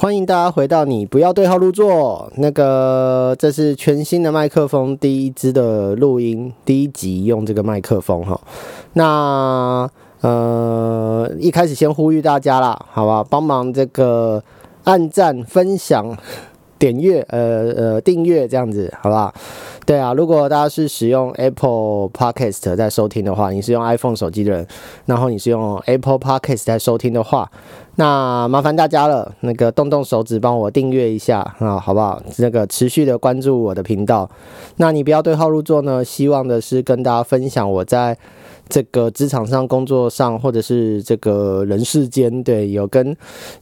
欢迎大家回到你不要对号入座。那个，这是全新的麦克风，第一支的录音，第一集用这个麦克风哈。那呃，一开始先呼吁大家啦，好吧，帮忙这个按赞、分享、点阅，呃呃，订阅这样子，好不好？对啊，如果大家是使用 Apple Podcast 在收听的话，你是用 iPhone 手机的人，然后你是用 Apple Podcast 在收听的话。那麻烦大家了，那个动动手指帮我订阅一下啊，好不好？那个持续的关注我的频道。那你不要对号入座呢，希望的是跟大家分享我在这个职场上、工作上，或者是这个人世间，对，有跟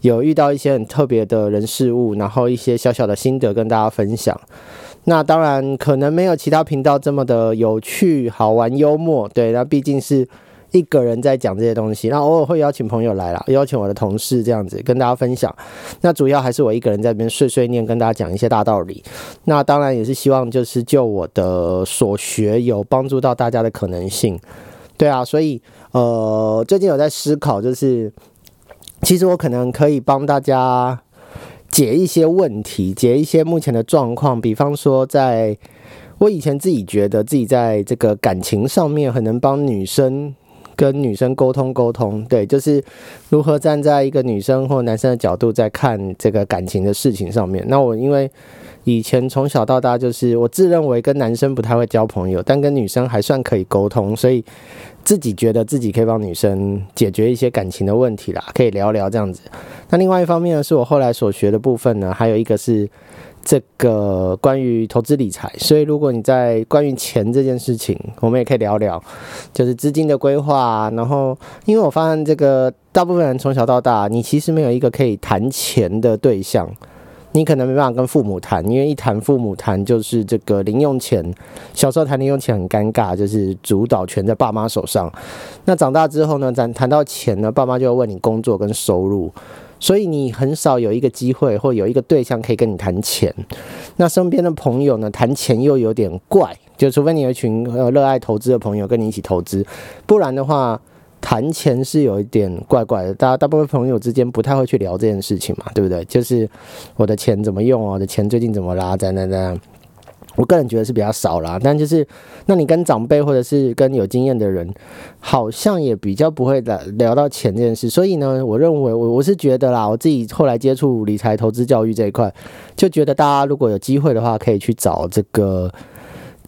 有遇到一些很特别的人事物，然后一些小小的心得跟大家分享。那当然可能没有其他频道这么的有趣、好玩、幽默，对，那毕竟是。一个人在讲这些东西，那偶尔会邀请朋友来了，邀请我的同事这样子跟大家分享。那主要还是我一个人在那边碎碎念，跟大家讲一些大道理。那当然也是希望就是就我的所学有帮助到大家的可能性。对啊，所以呃最近有在思考，就是其实我可能可以帮大家解一些问题，解一些目前的状况。比方说，在我以前自己觉得自己在这个感情上面很能帮女生。跟女生沟通沟通，对，就是如何站在一个女生或男生的角度在看这个感情的事情上面。那我因为以前从小到大就是我自认为跟男生不太会交朋友，但跟女生还算可以沟通，所以自己觉得自己可以帮女生解决一些感情的问题啦，可以聊聊这样子。那另外一方面呢，是我后来所学的部分呢，还有一个是。这个关于投资理财，所以如果你在关于钱这件事情，我们也可以聊聊，就是资金的规划。然后，因为我发现这个大部分人从小到大，你其实没有一个可以谈钱的对象，你可能没办法跟父母谈，因为一谈父母谈就是这个零用钱。小时候谈零用钱很尴尬，就是主导权在爸妈手上。那长大之后呢，咱谈到钱呢，爸妈就要问你工作跟收入。所以你很少有一个机会，或有一个对象可以跟你谈钱。那身边的朋友呢，谈钱又有点怪，就除非你有一群呃热爱投资的朋友跟你一起投资，不然的话，谈钱是有一点怪怪的。大家大部分朋友之间不太会去聊这件事情嘛，对不对？就是我的钱怎么用啊？我的钱最近怎么啦？在那那。我个人觉得是比较少啦，但就是，那你跟长辈或者是跟有经验的人，好像也比较不会聊聊到钱这件事。所以呢，我认为我我是觉得啦，我自己后来接触理财投资教育这一块，就觉得大家如果有机会的话，可以去找这个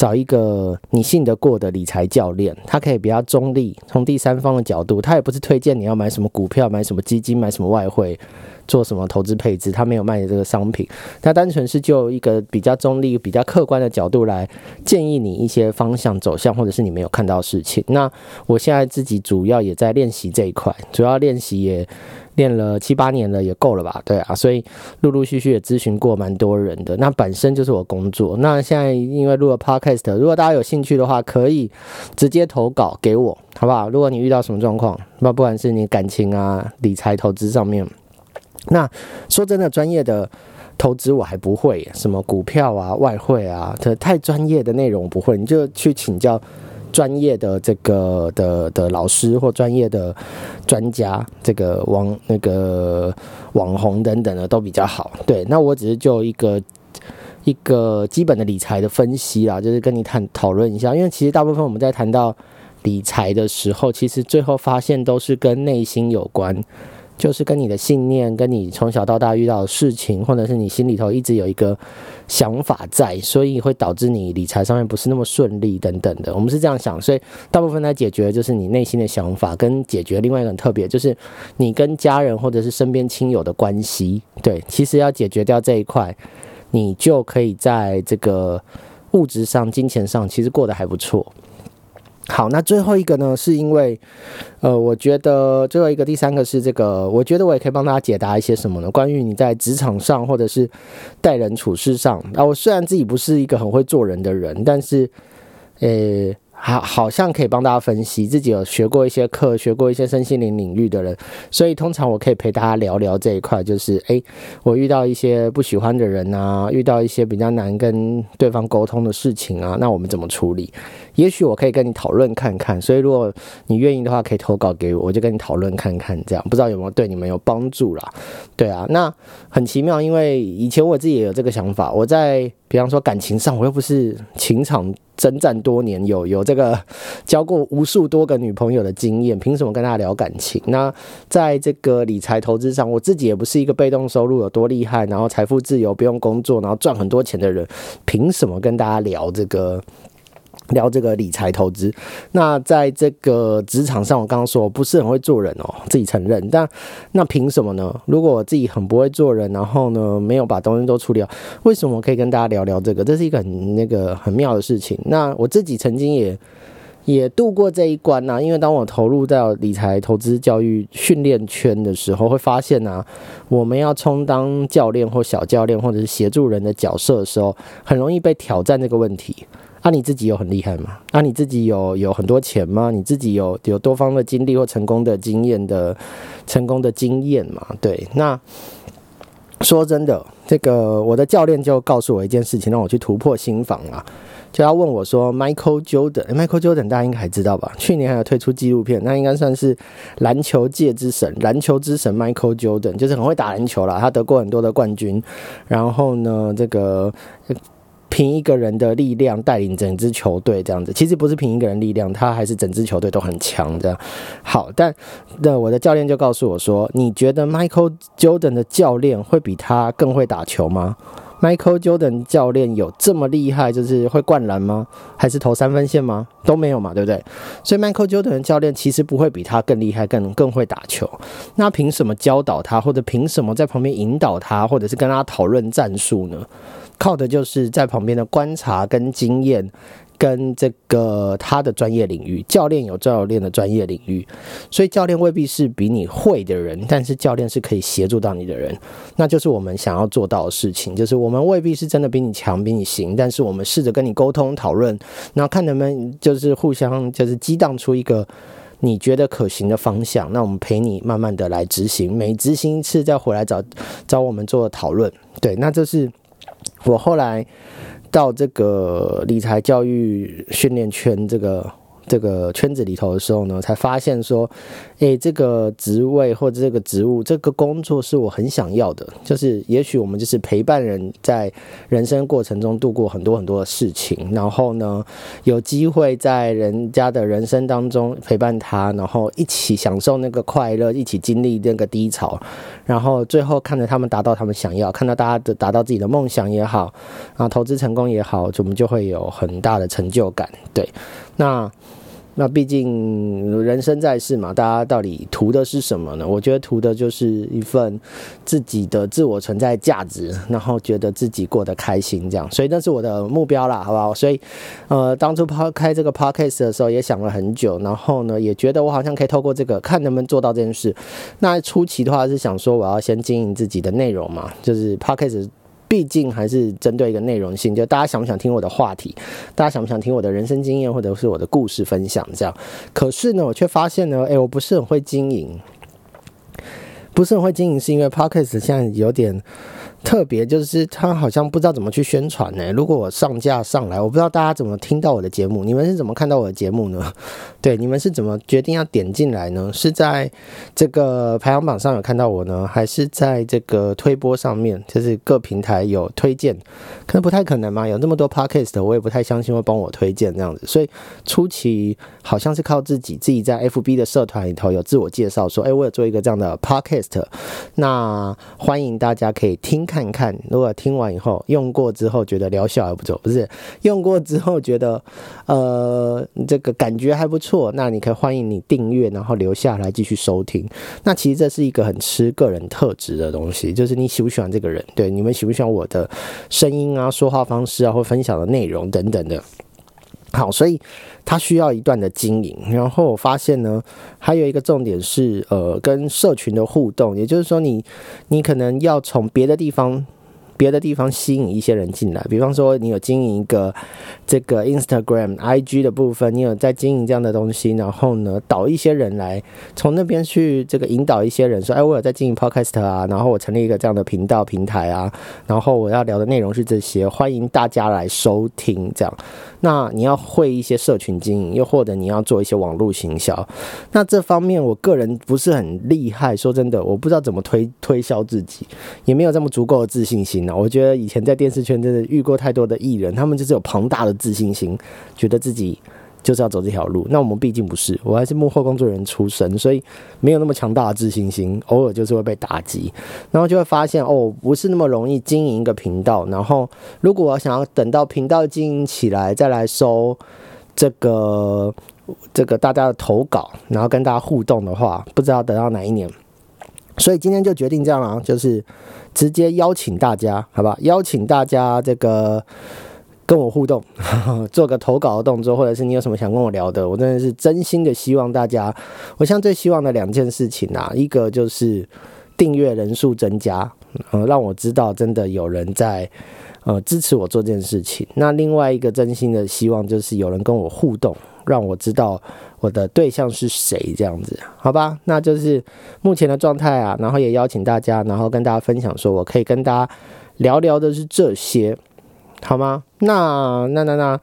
找一个你信得过的理财教练，他可以比较中立，从第三方的角度，他也不是推荐你要买什么股票、买什么基金、买什么外汇。做什么投资配置？他没有卖你这个商品，他单纯是就一个比较中立、比较客观的角度来建议你一些方向走向，或者是你没有看到事情。那我现在自己主要也在练习这一块，主要练习也练了七八年了，也够了吧？对啊，所以陆陆续续也咨询过蛮多人的。那本身就是我工作。那现在因为录了 podcast，如果大家有兴趣的话，可以直接投稿给我，好不好？如果你遇到什么状况，那不管是你感情啊、理财、投资上面。那说真的，专业的投资我还不会，什么股票啊、外汇啊，这太专业的内容不会，你就去请教专业的这个的的老师或专业的专家，这个网那个网红等等的都比较好。对，那我只是就一个一个基本的理财的分析啦，就是跟你谈讨论一下，因为其实大部分我们在谈到理财的时候，其实最后发现都是跟内心有关。就是跟你的信念，跟你从小到大遇到的事情，或者是你心里头一直有一个想法在，所以会导致你理财上面不是那么顺利等等的。我们是这样想，所以大部分在解决就是你内心的想法，跟解决另外一个很特别，就是你跟家人或者是身边亲友的关系。对，其实要解决掉这一块，你就可以在这个物质上、金钱上，其实过得还不错。好，那最后一个呢？是因为，呃，我觉得最后一个第三个是这个，我觉得我也可以帮大家解答一些什么呢？关于你在职场上或者是待人处事上，啊，我虽然自己不是一个很会做人的人，但是，呃，好，好像可以帮大家分析，自己有学过一些课，学过一些身心灵领域的人，所以通常我可以陪大家聊聊这一块，就是诶，我遇到一些不喜欢的人啊，遇到一些比较难跟对方沟通的事情啊，那我们怎么处理？也许我可以跟你讨论看看，所以如果你愿意的话，可以投稿给我，我就跟你讨论看看，这样不知道有没有对你们有帮助啦？对啊，那很奇妙，因为以前我自己也有这个想法，我在比方说感情上，我又不是情场。征战多年，有有这个交过无数多个女朋友的经验，凭什么跟大家聊感情？那在这个理财投资上，我自己也不是一个被动收入有多厉害，然后财富自由不用工作，然后赚很多钱的人，凭什么跟大家聊这个？聊这个理财投资，那在这个职场上，我刚刚说不是很会做人哦，自己承认。但那凭什么呢？如果我自己很不会做人，然后呢没有把东西都处理好，为什么可以跟大家聊聊这个？这是一个很那个很妙的事情。那我自己曾经也也度过这一关呐，因为当我投入到理财投资教育训练圈的时候，会发现呐，我们要充当教练或小教练或者是协助人的角色的时候，很容易被挑战这个问题。啊，你自己有很厉害吗？啊，你自己有有很多钱吗？你自己有有多方的经历或成功的经验的成功的经验吗？对，那说真的，这个我的教练就告诉我一件事情，让我去突破心防啊，就要问我说，Michael Jordan，Michael Jordan 大家应该还知道吧？去年还有推出纪录片，那应该算是篮球界之神，篮球之神 Michael Jordan，就是很会打篮球啦，他得过很多的冠军，然后呢，这个。凭一个人的力量带领整支球队这样子，其实不是凭一个人力量，他还是整支球队都很强这样。好，但那我的教练就告诉我说：“你觉得 Michael Jordan 的教练会比他更会打球吗？Michael Jordan 教练有这么厉害，就是会灌篮吗？还是投三分线吗？都没有嘛，对不对？所以 Michael Jordan 教练其实不会比他更厉害，更更会打球。那凭什么教导他，或者凭什么在旁边引导他，或者是跟他讨论战术呢？”靠的就是在旁边的观察跟经验，跟这个他的专业领域，教练有教练的专业领域，所以教练未必是比你会的人，但是教练是可以协助到你的人，那就是我们想要做到的事情，就是我们未必是真的比你强，比你行，但是我们试着跟你沟通讨论，然后看能不能就是互相就是激荡出一个你觉得可行的方向，那我们陪你慢慢的来执行，每执行一次再回来找找我们做讨论，对，那这是。我后来到这个理财教育训练圈这个。这个圈子里头的时候呢，才发现说，诶，这个职位或者这个职务、这个工作是我很想要的。就是也许我们就是陪伴人在人生过程中度过很多很多的事情，然后呢，有机会在人家的人生当中陪伴他，然后一起享受那个快乐，一起经历那个低潮，然后最后看着他们达到他们想要，看到大家的达到自己的梦想也好，啊，投资成功也好，我们就会有很大的成就感。对，那。那毕竟人生在世嘛，大家到底图的是什么呢？我觉得图的就是一份自己的自我存在价值，然后觉得自己过得开心，这样。所以那是我的目标啦，好不好？所以，呃，当初抛开这个 podcast 的时候，也想了很久，然后呢，也觉得我好像可以透过这个，看能不能做到这件事。那初期的话是想说，我要先经营自己的内容嘛，就是 podcast。毕竟还是针对一个内容性，就大家想不想听我的话题，大家想不想听我的人生经验或者是我的故事分享这样。可是呢，我却发现呢，诶，我不是很会经营，不是很会经营，是因为 Podcast 现在有点。特别就是他好像不知道怎么去宣传呢。如果我上架上来，我不知道大家怎么听到我的节目，你们是怎么看到我的节目呢？对，你们是怎么决定要点进来呢？是在这个排行榜上有看到我呢，还是在这个推播上面，就是各平台有推荐？可能不太可能嘛，有那么多 podcast，我也不太相信会帮我推荐这样子。所以初期好像是靠自己，自己在 FB 的社团里头有自我介绍，说，哎，我有做一个这样的 podcast，那欢迎大家可以听。看看，如果听完以后用过之后觉得疗效还不错，不是用过之后觉得呃这个感觉还不错，那你可以欢迎你订阅，然后留下来继续收听。那其实这是一个很吃个人特质的东西，就是你喜不喜欢这个人，对你们喜不喜欢我的声音啊、说话方式啊，或分享的内容等等的。好，所以它需要一段的经营。然后我发现呢，还有一个重点是，呃，跟社群的互动，也就是说，你你可能要从别的地方别的地方吸引一些人进来，比方说你有经营一个这个 Instagram、IG 的部分，你有在经营这样的东西，然后呢导一些人来从那边去这个引导一些人说，哎，我有在经营 Podcast 啊，然后我成立一个这样的频道平台啊，然后我要聊的内容是这些，欢迎大家来收听。这样，那你要会一些社群经营，又或者你要做一些网络行销，那这方面我个人不是很厉害，说真的，我不知道怎么推推销自己，也没有这么足够的自信心。我觉得以前在电视圈真的遇过太多的艺人，他们就是有庞大的自信心，觉得自己就是要走这条路。那我们毕竟不是，我还是幕后工作人员出身，所以没有那么强大的自信心，偶尔就是会被打击，然后就会发现哦，不是那么容易经营一个频道。然后如果我想要等到频道经营起来再来收这个这个大家的投稿，然后跟大家互动的话，不知道等到哪一年。所以今天就决定这样了啊，就是直接邀请大家，好吧？邀请大家这个跟我互动，做个投稿的动作，或者是你有什么想跟我聊的，我真的是真心的希望大家。我现在最希望的两件事情啊，一个就是订阅人数增加，呃，让我知道真的有人在呃支持我做这件事情。那另外一个真心的希望就是有人跟我互动，让我知道。我的对象是谁？这样子，好吧，那就是目前的状态啊。然后也邀请大家，然后跟大家分享，说我可以跟大家聊聊的是这些，好吗？那那那那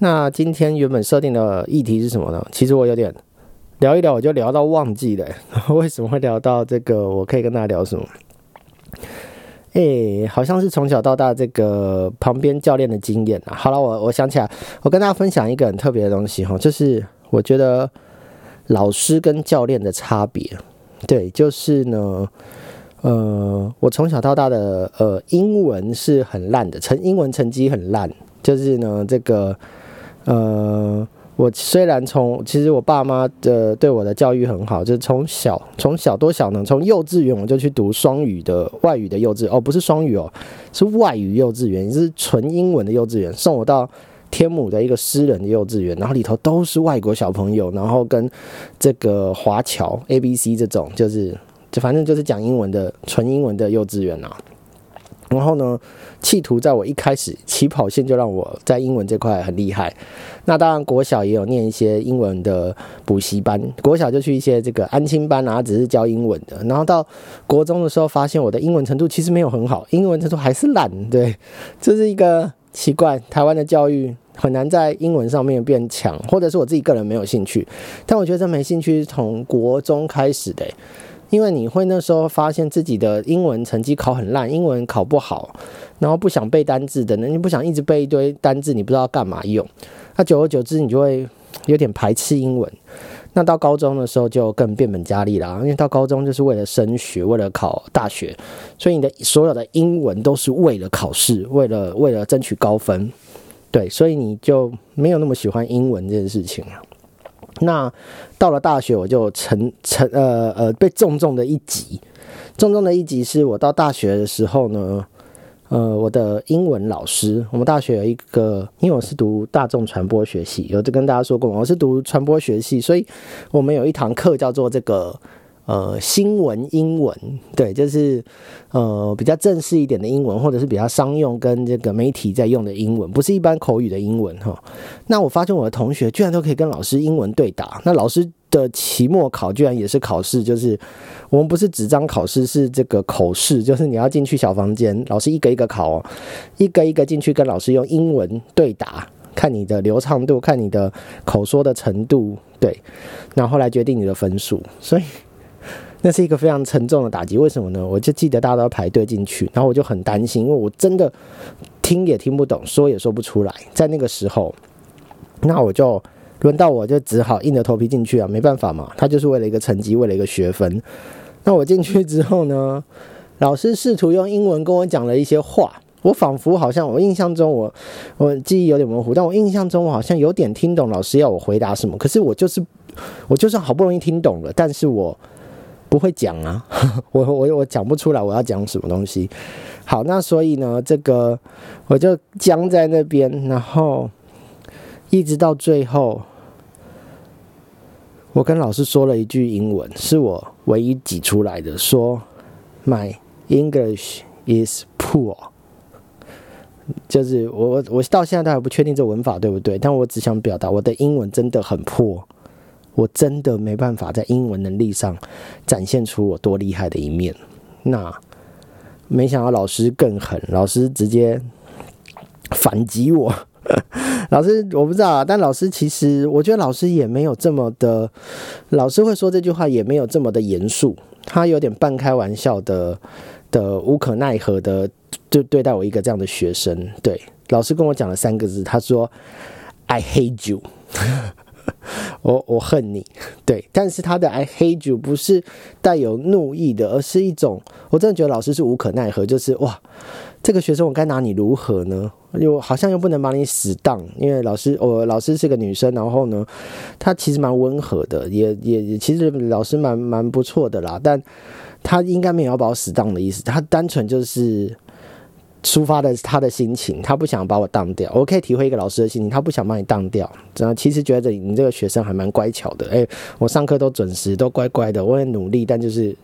那今天原本设定的议题是什么呢？其实我有点聊一聊，我就聊到忘记了。为什么会聊到这个？我可以跟大家聊什么？诶，好像是从小到大这个旁边教练的经验啊。好了，我我想起来，我跟大家分享一个很特别的东西哈，就是。我觉得老师跟教练的差别，对，就是呢，呃，我从小到大的呃英文是很烂的，成英文成绩很烂，就是呢，这个呃，我虽然从其实我爸妈的对我的教育很好，就是从小从小多小呢，从幼稚园我就去读双语的外语的幼稚哦，不是双语哦，是外语幼稚园，是纯英文的幼稚园，送我到。天母的一个私人的幼稚园，然后里头都是外国小朋友，然后跟这个华侨 A B C 这种，就是就反正就是讲英文的纯英文的幼稚园啊。然后呢，企图在我一开始起跑线就让我在英文这块很厉害。那当然国小也有念一些英文的补习班，国小就去一些这个安亲班啊，只是教英文的。然后到国中的时候，发现我的英文程度其实没有很好，英文程度还是烂。对，这是一个。奇怪，台湾的教育很难在英文上面变强，或者是我自己个人没有兴趣。但我觉得这没兴趣是从国中开始的，因为你会那时候发现自己的英文成绩考很烂，英文考不好，然后不想背单字的，你不想一直背一堆单字，你不知道干嘛用。那久而久之，你就会有点排斥英文。那到高中的时候就更变本加厉了，因为到高中就是为了升学，为了考大学，所以你的所有的英文都是为了考试，为了为了争取高分，对，所以你就没有那么喜欢英文这件事情了。那到了大学，我就成成呃呃被重重的一击，重重的一击是我到大学的时候呢。呃，我的英文老师，我们大学有一个，因为我是读大众传播学系，有就跟大家说过，我是读传播学系，所以我们有一堂课叫做这个呃新闻英文，对，就是呃比较正式一点的英文，或者是比较商用跟这个媒体在用的英文，不是一般口语的英文哈。那我发现我的同学居然都可以跟老师英文对答，那老师。的期末考居然也是考试，就是我们不是纸张考试，是这个口试，就是你要进去小房间，老师一个一个考哦，一个一个进去跟老师用英文对答，看你的流畅度，看你的口说的程度，对，然后来决定你的分数。所以那是一个非常沉重的打击。为什么呢？我就记得大家都要排队进去，然后我就很担心，因为我真的听也听不懂，说也说不出来。在那个时候，那我就。轮到我就只好硬着头皮进去啊，没办法嘛，他就是为了一个成绩，为了一个学分。那我进去之后呢，老师试图用英文跟我讲了一些话，我仿佛好像我印象中我我记忆有点模糊，但我印象中我好像有点听懂老师要我回答什么。可是我就是我就算好不容易听懂了，但是我不会讲啊，我我我讲不出来我要讲什么东西。好，那所以呢，这个我就僵在那边，然后。一直到最后，我跟老师说了一句英文，是我唯一挤出来的，说 “My English is poor”。就是我我到现在都还不确定这文法对不对，但我只想表达我的英文真的很破，我真的没办法在英文能力上展现出我多厉害的一面。那没想到老师更狠，老师直接反击我。老师我不知道啊，但老师其实我觉得老师也没有这么的，老师会说这句话也没有这么的严肃，他有点半开玩笑的的无可奈何的就对待我一个这样的学生。对，老师跟我讲了三个字，他说 “I hate you”。我我恨你，对，但是他的 I hate you 不是带有怒意的，而是一种我真的觉得老师是无可奈何，就是哇，这个学生我该拿你如何呢？又好像又不能把你死当，因为老师我老师是个女生，然后呢，她其实蛮温和的，也也其实老师蛮蛮不错的啦，但她应该没有把我死当的意思，她单纯就是。抒发的她的心情，她不想把我当掉。我可以体会一个老师的心情，他不想把你当掉。然后其实觉得你这个学生还蛮乖巧的，哎，我上课都准时，都乖乖的，我很努力，但就是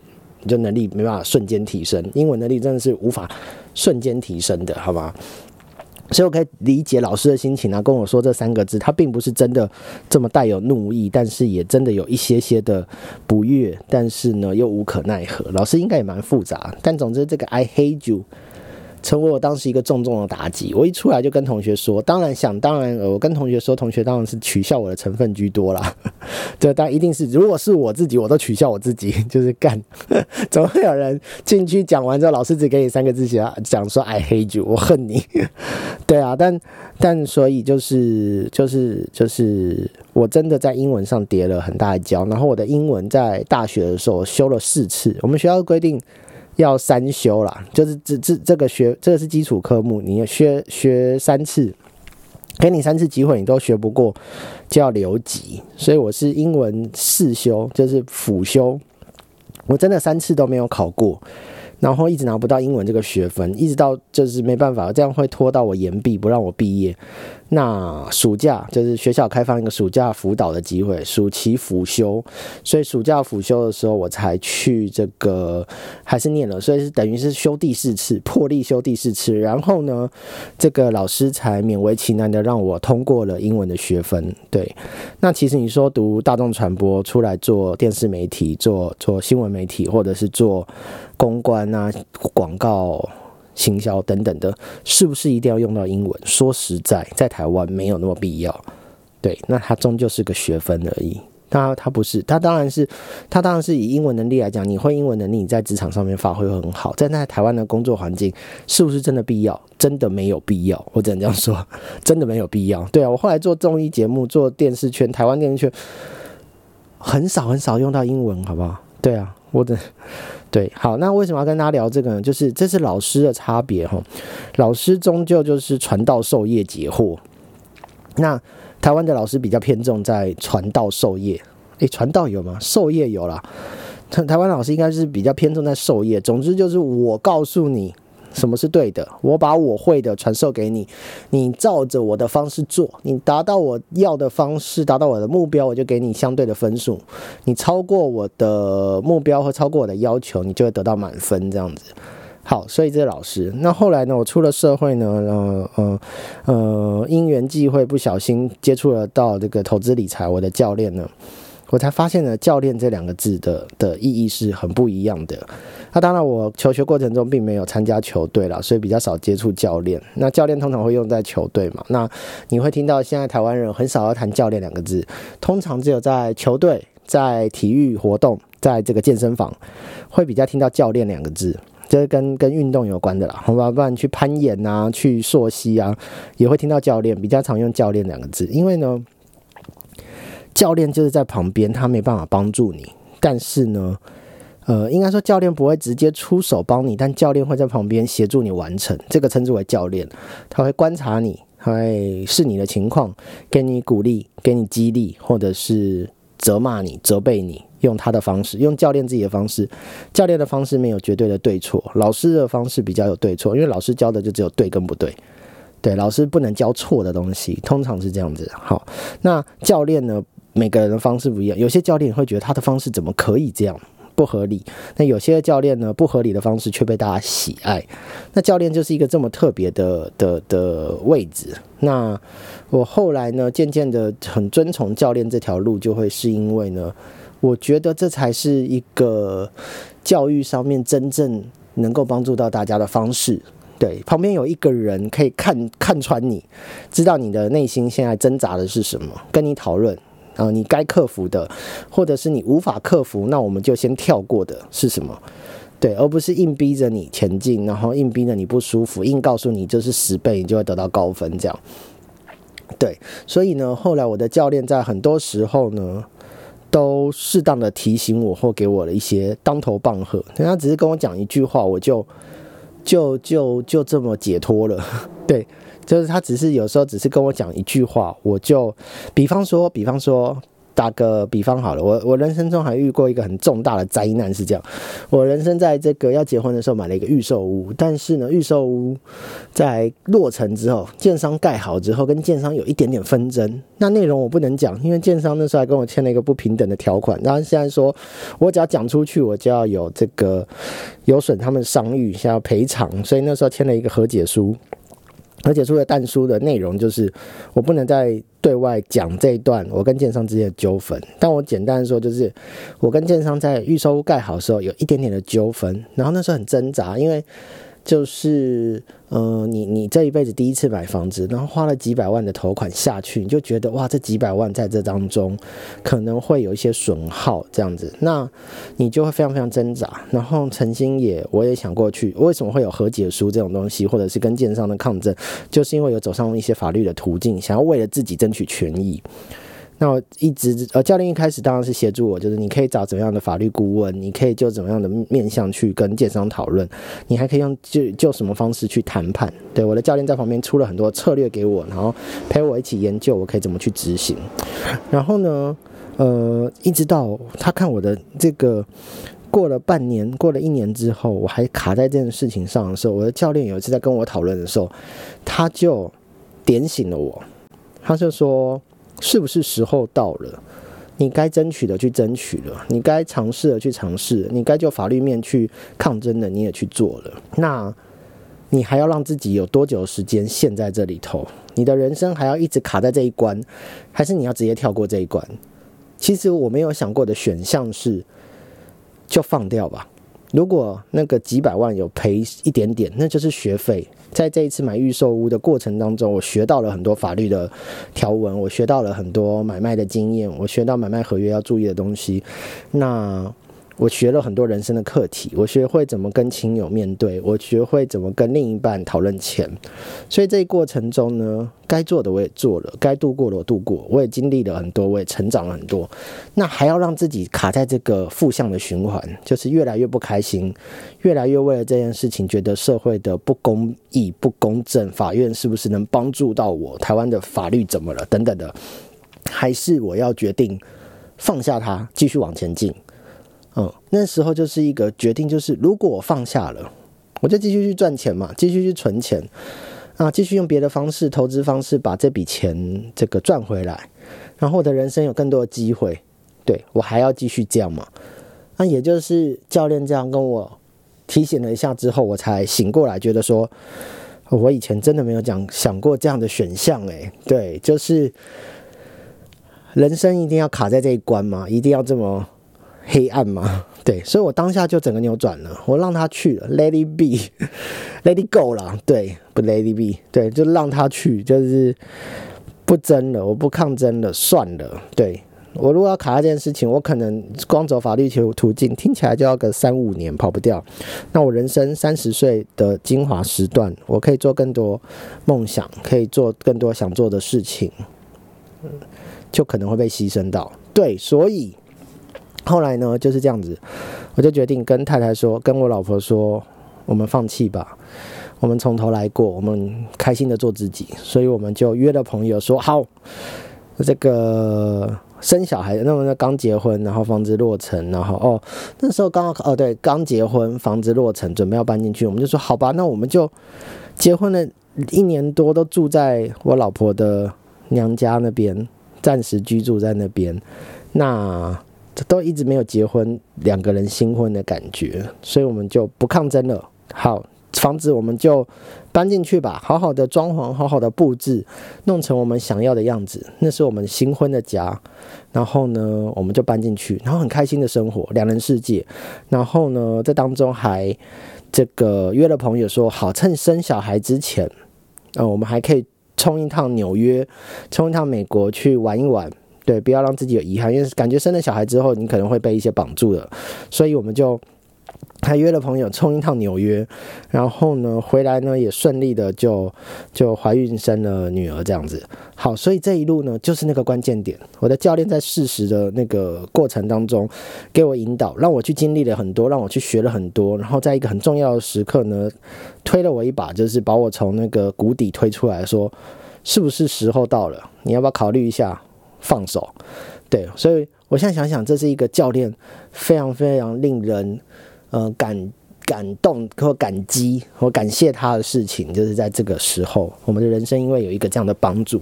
就能力没办法瞬间提升，英文能力真的是无法瞬间提升的，好吧？所以我可以理解老师的心情啊，跟我说这三个字，他并不是真的这么带有怒意，但是也真的有一些些的不悦，但是呢又无可奈何。老师应该也蛮复杂，但总之这个 I hate you。成为我当时一个重重的打击。我一出来就跟同学说，当然想当然，我跟同学说，同学当然是取笑我的成分居多啦。对，但一定是，如果是我自己，我都取笑我自己，就是干。总会有人进去讲完之后，老师只给你三个字写，讲说 I hate you，我恨你。对啊，但但所以就是就是就是我真的在英文上跌了很大的跤。然后我的英文在大学的时候修了四次，我们学校规定。要三修啦，就是这这这个学这个是基础科目，你学学三次，给你三次机会，你都学不过就要留级。所以我是英文四修，就是辅修，我真的三次都没有考过，然后一直拿不到英文这个学分，一直到就是没办法，这样会拖到我延毕，不让我毕业。那暑假就是学校开放一个暑假辅导的机会，暑期辅修，所以暑假辅修的时候，我才去这个还是念了，所以是等于是修第四次，破例修第四次，然后呢，这个老师才勉为其难的让我通过了英文的学分。对，那其实你说读大众传播出来做电视媒体、做做新闻媒体，或者是做公关啊、广告。行销等等的，是不是一定要用到英文？说实在，在台湾没有那么必要。对，那它终究是个学分而已。它它不是，它当然是，它当然是以英文能力来讲，你会英文能力，你在职场上面发挥很好。在那台湾的工作环境，是不是真的必要？真的没有必要。我只能这样说，真的没有必要。对啊，我后来做综艺节目，做电视圈，台湾电视圈很少很少用到英文，好不好？对啊，我的。对，好，那为什么要跟大家聊这个呢？就是这是老师的差别哈，老师终究就是传道授业解惑。那台湾的老师比较偏重在传道授业，诶，传道有吗？授业有啦。台台湾老师应该是比较偏重在授业。总之就是我告诉你。什么是对的？我把我会的传授给你，你照着我的方式做，你达到我要的方式，达到我的目标，我就给你相对的分数。你超过我的目标和超过我的要求，你就会得到满分。这样子，好，所以这是老师。那后来呢？我出了社会呢？呃呃呃，因缘际会，不小心接触了到这个投资理财，我的教练呢？我才发现呢，教练这两个字的的意义是很不一样的。那当然，我求学过程中并没有参加球队了，所以比较少接触教练。那教练通常会用在球队嘛？那你会听到现在台湾人很少要谈教练两个字，通常只有在球队、在体育活动、在这个健身房会比较听到教练两个字，这跟跟运动有关的啦，好吧？不然去攀岩啊、去溯溪啊，也会听到教练，比较常用教练两个字，因为呢。教练就是在旁边，他没办法帮助你。但是呢，呃，应该说教练不会直接出手帮你，但教练会在旁边协助你完成。这个称之为教练，他会观察你，他会视你的情况，给你鼓励，给你激励，或者是责骂你、责备你，用他的方式，用教练自己的方式。教练的方式没有绝对的对错，老师的方式比较有对错，因为老师教的就只有对跟不对。对，老师不能教错的东西，通常是这样子。好，那教练呢？每个人的方式不一样，有些教练会觉得他的方式怎么可以这样？不合理。那有些教练呢，不合理的方式却被大家喜爱。那教练就是一个这么特别的的的位置。那我后来呢，渐渐的很遵从教练这条路，就会是因为呢，我觉得这才是一个教育上面真正能够帮助到大家的方式。对，旁边有一个人可以看看穿你，知道你的内心现在挣扎的是什么，跟你讨论，啊，你该克服的，或者是你无法克服，那我们就先跳过的是什么？对，而不是硬逼着你前进，然后硬逼着你不舒服，硬告诉你这是十倍，你就会得到高分这样。对，所以呢，后来我的教练在很多时候呢，都适当的提醒我或给我了一些当头棒喝，他只是跟我讲一句话，我就。就就就这么解脱了，对，就是他只是有时候只是跟我讲一句话，我就，比方说，比方说。打个比方好了，我我人生中还遇过一个很重大的灾难，是这样。我人生在这个要结婚的时候买了一个预售屋，但是呢，预售屋在落成之后，建商盖好之后，跟建商有一点点纷争。那内容我不能讲，因为建商那时候还跟我签了一个不平等的条款。然后现在说我只要讲出去，我就要有这个有损他们商誉，想要赔偿，所以那时候签了一个和解书。而且除了但书的内容就是，我不能再对外讲这一段我跟建商之间的纠纷。但我简单说，就是我跟建商在预售屋盖好的时候有一点点的纠纷，然后那时候很挣扎，因为。就是，呃，你你这一辈子第一次买房子，然后花了几百万的头款下去，你就觉得哇，这几百万在这当中可能会有一些损耗，这样子，那你就会非常非常挣扎。然后曾经也我也想过去，为什么会有和解书这种东西，或者是跟建商的抗争，就是因为有走上一些法律的途径，想要为了自己争取权益。那我一直呃，教练一开始当然是协助我，就是你可以找怎么样的法律顾问，你可以就怎么样的面向去跟建商讨论，你还可以用就就什么方式去谈判。对，我的教练在旁边出了很多策略给我，然后陪我一起研究，我可以怎么去执行。然后呢，呃，一直到他看我的这个过了半年，过了一年之后，我还卡在这件事情上的时候，我的教练有一次在跟我讨论的时候，他就点醒了我，他就说。是不是时候到了？你该争取的去争取了，你该尝试的去尝试，你该就法律面去抗争的你也去做了。那你还要让自己有多久时间陷在这里头？你的人生还要一直卡在这一关，还是你要直接跳过这一关？其实我没有想过的选项是，就放掉吧。如果那个几百万有赔一点点，那就是学费。在这一次买预售屋的过程当中，我学到了很多法律的条文，我学到了很多买卖的经验，我学到买卖合约要注意的东西。那。我学了很多人生的课题，我学会怎么跟亲友面对，我学会怎么跟另一半讨论钱。所以这一过程中呢，该做的我也做了，该度过的我度过，我也经历了很多，我也成长了很多。那还要让自己卡在这个负向的循环，就是越来越不开心，越来越为了这件事情觉得社会的不公义、不公正，法院是不是能帮助到我？台湾的法律怎么了？等等的，还是我要决定放下它，继续往前进。嗯，那时候就是一个决定，就是如果我放下了，我就继续去赚钱嘛，继续去存钱，啊，继续用别的方式、投资方式把这笔钱这个赚回来，然后我的人生有更多的机会，对我还要继续这样嘛？那也就是教练这样跟我提醒了一下之后，我才醒过来，觉得说，我以前真的没有讲想过这样的选项，诶，对，就是人生一定要卡在这一关吗？一定要这么？黑暗嘛，对，所以我当下就整个扭转了，我让他去了，Let it be，Let it go 了，对，不 Let it be，对，就让他去，就是不争了，我不抗争了，算了，对我如果要卡这件事情，我可能光走法律途途径，听起来就要个三五年跑不掉，那我人生三十岁的精华时段，我可以做更多梦想，可以做更多想做的事情，就可能会被牺牲到，对，所以。后来呢，就是这样子，我就决定跟太太说，跟我老婆说，我们放弃吧，我们从头来过，我们开心的做自己。所以我们就约了朋友说好，这个生小孩，那么刚结婚，然后房子落成，然后哦，那时候刚好哦对，刚结婚，房子落成，准备要搬进去，我们就说好吧，那我们就结婚了一年多，都住在我老婆的娘家那边，暂时居住在那边，那。这都一直没有结婚，两个人新婚的感觉，所以我们就不抗争了。好，房子我们就搬进去吧，好好的装潢，好好的布置，弄成我们想要的样子，那是我们新婚的家。然后呢，我们就搬进去，然后很开心的生活，两人世界。然后呢，这当中还这个约了朋友说，好趁生小孩之前，呃，我们还可以冲一趟纽约，冲一趟美国去玩一玩。对，不要让自己有遗憾，因为感觉生了小孩之后，你可能会被一些绑住了，所以我们就还约了朋友冲一趟纽约，然后呢回来呢也顺利的就就怀孕生了女儿这样子。好，所以这一路呢就是那个关键点，我的教练在事实的那个过程当中给我引导，让我去经历了很多，让我去学了很多，然后在一个很重要的时刻呢推了我一把，就是把我从那个谷底推出来，说是不是时候到了？你要不要考虑一下？放手，对，所以我现在想想，这是一个教练非常非常令人呃感感动或感激或感谢他的事情，就是在这个时候，我们的人生因为有一个这样的帮助。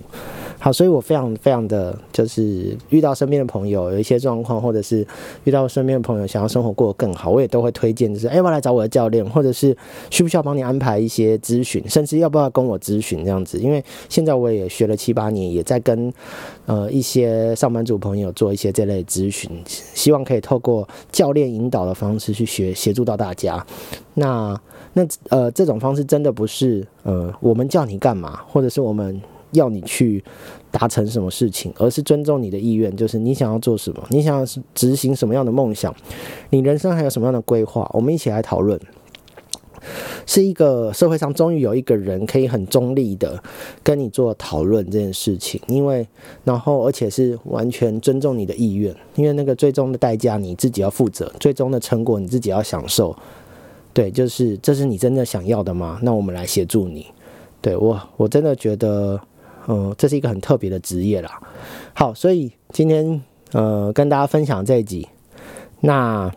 好，所以我非常非常的就是遇到身边的朋友有一些状况，或者是遇到身边的朋友想要生活过得更好，我也都会推荐，就是哎，要不要来找我的教练，或者是需不需要帮你安排一些咨询，甚至要不要跟我咨询这样子。因为现在我也学了七八年，也在跟呃一些上班族朋友做一些这类咨询，希望可以透过教练引导的方式去学协助到大家。那那呃这种方式真的不是呃我们叫你干嘛，或者是我们。要你去达成什么事情，而是尊重你的意愿，就是你想要做什么，你想要执行什么样的梦想，你人生还有什么样的规划，我们一起来讨论。是一个社会上终于有一个人可以很中立的跟你做讨论这件事情，因为然后而且是完全尊重你的意愿，因为那个最终的代价你自己要负责，最终的成果你自己要享受。对，就是这是你真的想要的吗？那我们来协助你。对我，我真的觉得。嗯，这是一个很特别的职业啦。好，所以今天呃跟大家分享这一集，那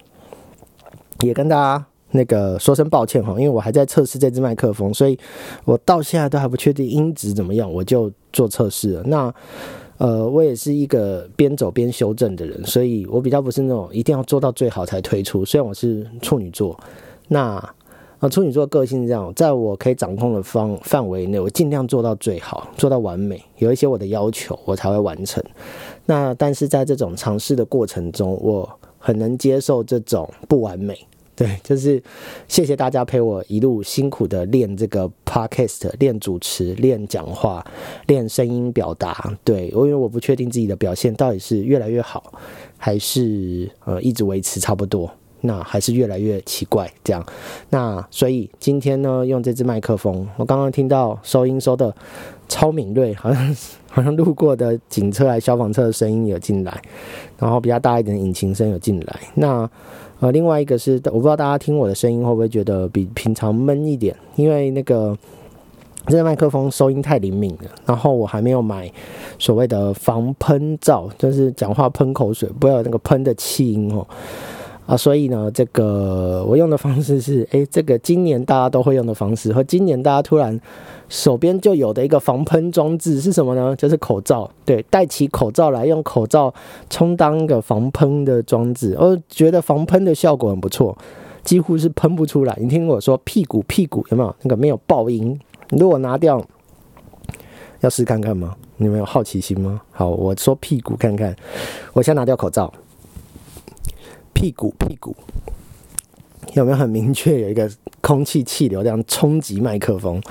也跟大家那个说声抱歉哈，因为我还在测试这支麦克风，所以我到现在都还不确定音质怎么样，我就做测试了。那呃，我也是一个边走边修正的人，所以我比较不是那种一定要做到最好才推出。虽然我是处女座，那。啊，处女座个性是这样，在我可以掌控的方范围内，我尽量做到最好，做到完美。有一些我的要求，我才会完成。那但是在这种尝试的过程中，我很能接受这种不完美。对，就是谢谢大家陪我一路辛苦的练这个 podcast，练主持，练讲话，练声音表达。对我，因为我不确定自己的表现到底是越来越好，还是呃一直维持差不多。那还是越来越奇怪，这样。那所以今天呢，用这支麦克风，我刚刚听到收音收的超敏锐，好像 好像路过的警车还消防车的声音有进来，然后比较大一点的引擎声有进来。那呃，另外一个是，我不知道大家听我的声音会不会觉得比平常闷一点，因为那个这个麦克风收音太灵敏了。然后我还没有买所谓的防喷罩，就是讲话喷口水不要有那个喷的气音哦。啊，所以呢，这个我用的方式是，诶，这个今年大家都会用的方式，和今年大家突然手边就有的一个防喷装置是什么呢？就是口罩，对，戴起口罩来，用口罩充当一个防喷的装置，我觉得防喷的效果很不错，几乎是喷不出来。你听我说，屁股屁股有没有那个没有爆音？如果拿掉，要试看看吗？你们有好奇心吗？好，我说屁股看看，我先拿掉口罩。屁股，屁股，有没有很明确有一个空气气流这样冲击麦克风？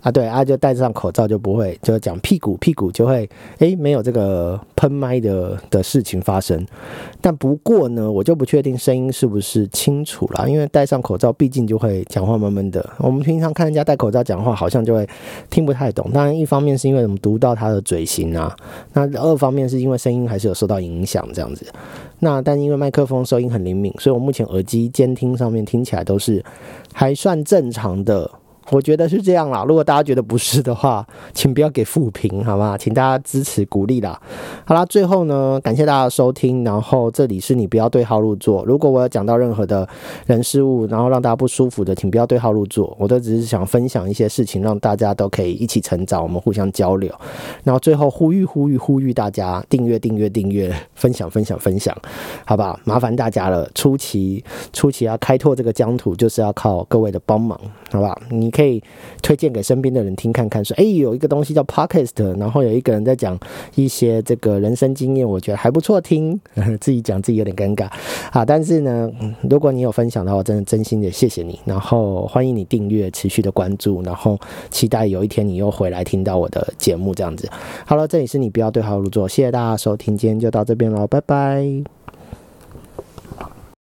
啊，对啊，就戴上口罩就不会，就讲屁股屁股就会，诶，没有这个喷麦的的事情发生。但不过呢，我就不确定声音是不是清楚了，因为戴上口罩毕竟就会讲话闷闷的。我们平常看人家戴口罩讲话，好像就会听不太懂。当然，一方面是因为我们读到他的嘴型啊，那二方面是因为声音还是有受到影响这样子。那但因为麦克风收音很灵敏，所以我目前耳机监听上面听起来都是还算正常的。我觉得是这样啦。如果大家觉得不是的话，请不要给负评，好吗？请大家支持鼓励啦。好啦，最后呢，感谢大家的收听。然后这里是你不要对号入座。如果我有讲到任何的人事物，然后让大家不舒服的，请不要对号入座。我都只是想分享一些事情，让大家都可以一起成长，我们互相交流。然后最后呼吁呼吁呼吁大家订阅订阅订阅，分享分享分享，好吧？麻烦大家了。初期初期要开拓这个疆土，就是要靠各位的帮忙，好不好？你可以推荐给身边的人听看看，说哎，有一个东西叫 Podcast，然后有一个人在讲一些这个人生经验，我觉得还不错听。自己讲自己有点尴尬啊，但是呢，如果你有分享的话，我真的真心的谢谢你。然后欢迎你订阅，持续的关注，然后期待有一天你又回来听到我的节目这样子。好了，这里是你不要对号入座，谢谢大家收听，今天就到这边喽，拜拜。